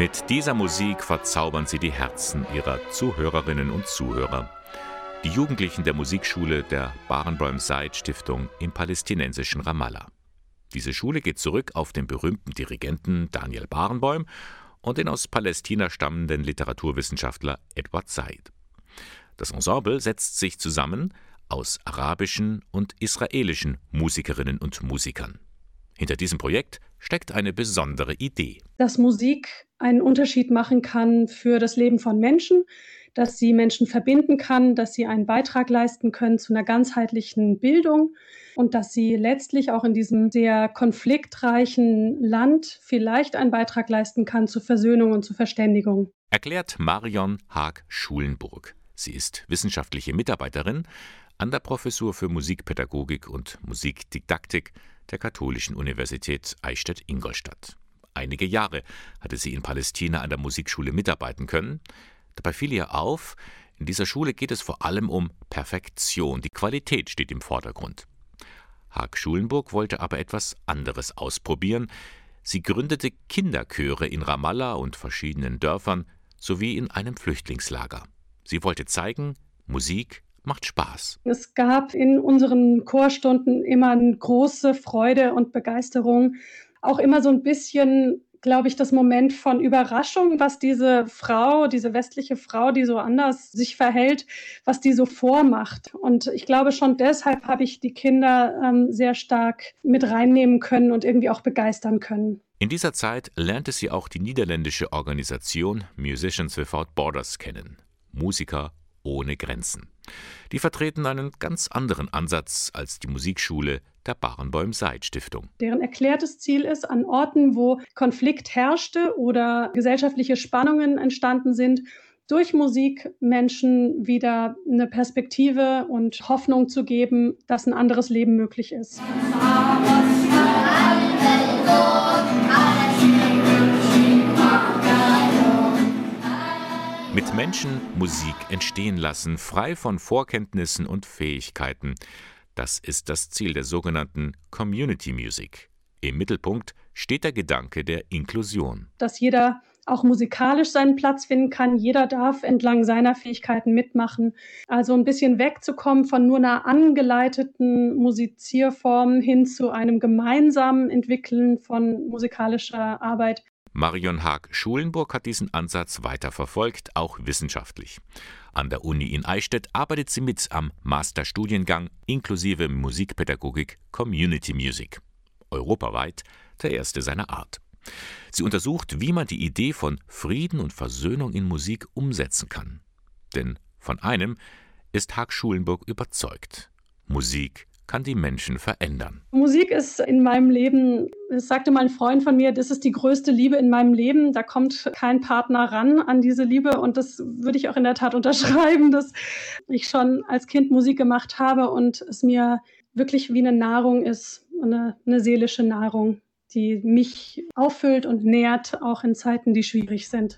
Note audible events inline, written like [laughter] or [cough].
Mit dieser Musik verzaubern sie die Herzen ihrer Zuhörerinnen und Zuhörer. Die Jugendlichen der Musikschule der Barenboim Said Stiftung im palästinensischen Ramallah. Diese Schule geht zurück auf den berühmten Dirigenten Daniel Barenboim und den aus Palästina stammenden Literaturwissenschaftler Edward Said. Das Ensemble setzt sich zusammen aus arabischen und israelischen Musikerinnen und Musikern. Hinter diesem Projekt steckt eine besondere Idee. Dass Musik einen Unterschied machen kann für das Leben von Menschen, dass sie Menschen verbinden kann, dass sie einen Beitrag leisten können zu einer ganzheitlichen Bildung und dass sie letztlich auch in diesem sehr konfliktreichen Land vielleicht einen Beitrag leisten kann zur Versöhnung und zur Verständigung. Erklärt Marion Haag-Schulenburg. Sie ist wissenschaftliche Mitarbeiterin an der Professur für Musikpädagogik und Musikdidaktik der Katholischen Universität Eichstätt-Ingolstadt. Einige Jahre hatte sie in Palästina an der Musikschule mitarbeiten können. Dabei fiel ihr auf, in dieser Schule geht es vor allem um Perfektion. Die Qualität steht im Vordergrund. Haag Schulenburg wollte aber etwas anderes ausprobieren. Sie gründete Kinderchöre in Ramallah und verschiedenen Dörfern sowie in einem Flüchtlingslager. Sie wollte zeigen, Musik macht Spaß. Es gab in unseren Chorstunden immer eine große Freude und Begeisterung, auch immer so ein bisschen glaube ich, das Moment von Überraschung, was diese Frau, diese westliche Frau, die so anders sich verhält, was die so vormacht. Und ich glaube, schon deshalb habe ich die Kinder ähm, sehr stark mit reinnehmen können und irgendwie auch begeistern können. In dieser Zeit lernte sie auch die niederländische Organisation Musicians Without Borders kennen. Musiker ohne Grenzen. Die vertreten einen ganz anderen Ansatz als die Musikschule der Barenbäum Seid Stiftung. Deren erklärtes Ziel ist, an Orten, wo Konflikt herrschte oder gesellschaftliche Spannungen entstanden sind, durch Musik Menschen wieder eine Perspektive und Hoffnung zu geben, dass ein anderes Leben möglich ist. Mit Menschen Musik entstehen lassen, frei von Vorkenntnissen und Fähigkeiten. Das ist das Ziel der sogenannten Community Music. Im Mittelpunkt steht der Gedanke der Inklusion. Dass jeder auch musikalisch seinen Platz finden kann. Jeder darf entlang seiner Fähigkeiten mitmachen. Also ein bisschen wegzukommen von nur einer angeleiteten Musizierform hin zu einem gemeinsamen Entwickeln von musikalischer Arbeit. Marion Haag-Schulenburg hat diesen Ansatz weiterverfolgt, auch wissenschaftlich. An der Uni in Eichstätt arbeitet sie mit am Masterstudiengang inklusive Musikpädagogik Community Music. Europaweit der erste seiner Art. Sie untersucht, wie man die Idee von Frieden und Versöhnung in Musik umsetzen kann. Denn von einem ist Haag-Schulenburg überzeugt. Musik kann die Menschen verändern. Musik ist in meinem Leben, das sagte mal ein Freund von mir, das ist die größte Liebe in meinem Leben. Da kommt kein Partner ran an diese Liebe und das würde ich auch in der Tat [laughs] unterschreiben, dass ich schon als Kind Musik gemacht habe und es mir wirklich wie eine Nahrung ist, eine, eine seelische Nahrung, die mich auffüllt und nährt, auch in Zeiten, die schwierig sind.